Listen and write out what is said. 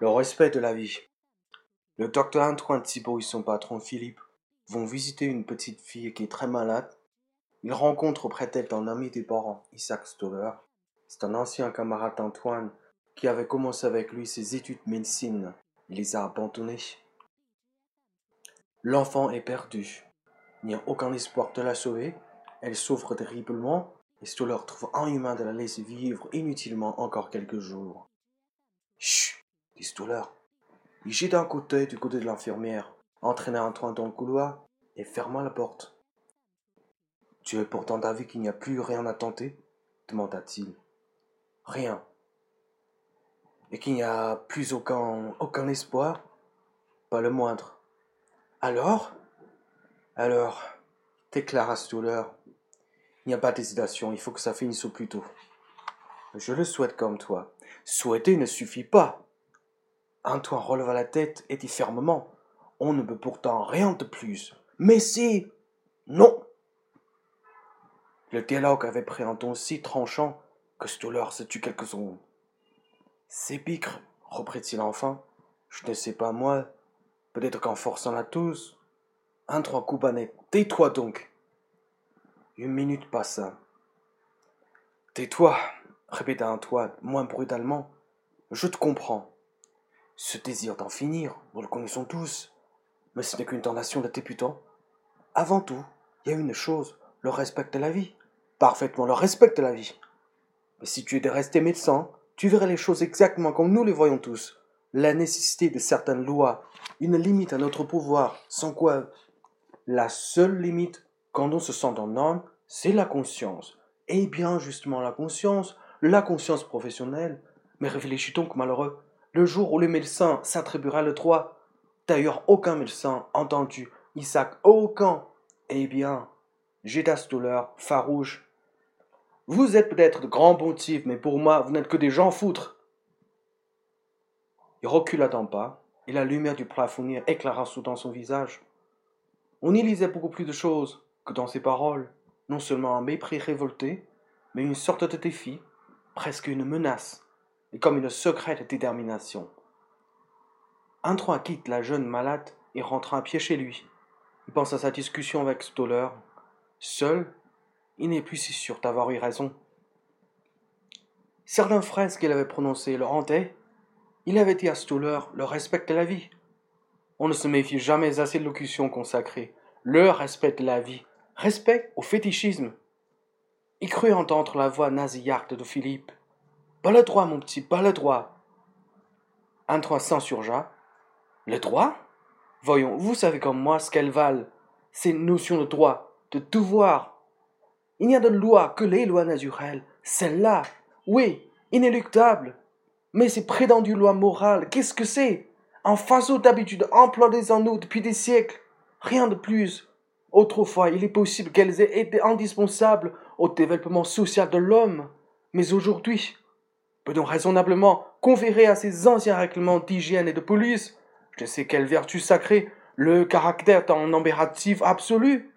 Le respect de la vie. Le docteur Antoine Thibault et son patron Philippe vont visiter une petite fille qui est très malade. Ils rencontrent auprès d'elle un ami des parents, Isaac Stoller. C'est un ancien camarade d'Antoine qui avait commencé avec lui ses études de médecine. Il les a abandonnés. L'enfant est perdu. Il n'y a aucun espoir de la sauver. Elle souffre terriblement et Stoller trouve inhumain de la laisser vivre inutilement encore quelques jours. Il gît d'un côté du côté de l'infirmière, entraîna Antoine dans le couloir et ferma la porte. Tu es pourtant d'avis qu'il n'y a plus rien à tenter? demanda-t-il. Rien. Et qu'il n'y a plus aucun, aucun espoir? Pas le moindre. Alors? Alors, déclara Stoller. Il n'y a pas d'hésitation, il faut que ça finisse au plus tôt. Je le souhaite comme toi. Souhaiter ne suffit pas. Antoine releva la tête et dit fermement On ne peut pourtant rien de plus. Mais si Non Le dialogue avait pris un ton si tranchant que Stoller se tut quelques secondes. C'est picre, reprit-il enfin. Je ne sais pas moi, Peut-être qu'en forçant la tous. Un trois coups. Tais-toi donc. Une minute passa. Tais-toi, répéta Antoine, moins brutalement. Je te comprends. Ce désir d'en finir, nous le connaissons tous. Mais ce n'est qu'une tentation de débutant. Avant tout, il y a une chose, le respect de la vie. Parfaitement, le respect de la vie. Mais si tu étais resté médecin, tu verrais les choses exactement comme nous les voyons tous la nécessité de certaines lois, une limite à notre pouvoir, sans quoi la seule limite quand on se sent en homme, c'est la conscience. Et bien justement la conscience, la conscience professionnelle. Mais réfléchis donc, malheureux, le jour où le médecin s'attribuera le droit, d'ailleurs aucun médecin entendu, Isaac, aucun, eh bien, Géda Stoller, farouche. Vous êtes peut-être de grands pontifs, mais pour moi, vous n'êtes que des gens foutres. Il recula d'un pas, et la lumière du plafonnier éclaira soudain son visage. On y lisait beaucoup plus de choses que dans ses paroles, non seulement un mépris révolté, mais une sorte de défi, presque une menace, et comme une secrète détermination. Antoine quitte la jeune malade et rentra à pied chez lui. Il pense à sa discussion avec Stoller. Seul, il n'est plus si sûr d'avoir eu raison. Certaines phrases qu'il avait prononcées le hantaient, il avait dit à Stoller le respect de la vie. On ne se méfie jamais assez de locutions consacrées. Le respect de la vie. Respect au fétichisme. Il crut entendre la voix nasillarde de Philippe. Pas le droit, mon petit, pas le droit. Antoine s'insurgea. Le droit Voyons, vous savez comme moi ce qu'elles valent, ces notions de droit, de devoir. Il n'y a de loi que les lois naturelles, celles-là, oui, inéluctables. Mais ces prétendues lois morales, qu'est-ce que c'est? Un faisceau d'habitudes employées en nous depuis des siècles. Rien de plus. Autrefois, il est possible qu'elles aient été indispensables au développement social de l'homme. Mais aujourd'hui, peut-on raisonnablement conférer à ces anciens règlements d'hygiène et de police, je ne sais quelle vertu sacrée, le caractère d'un impératif absolu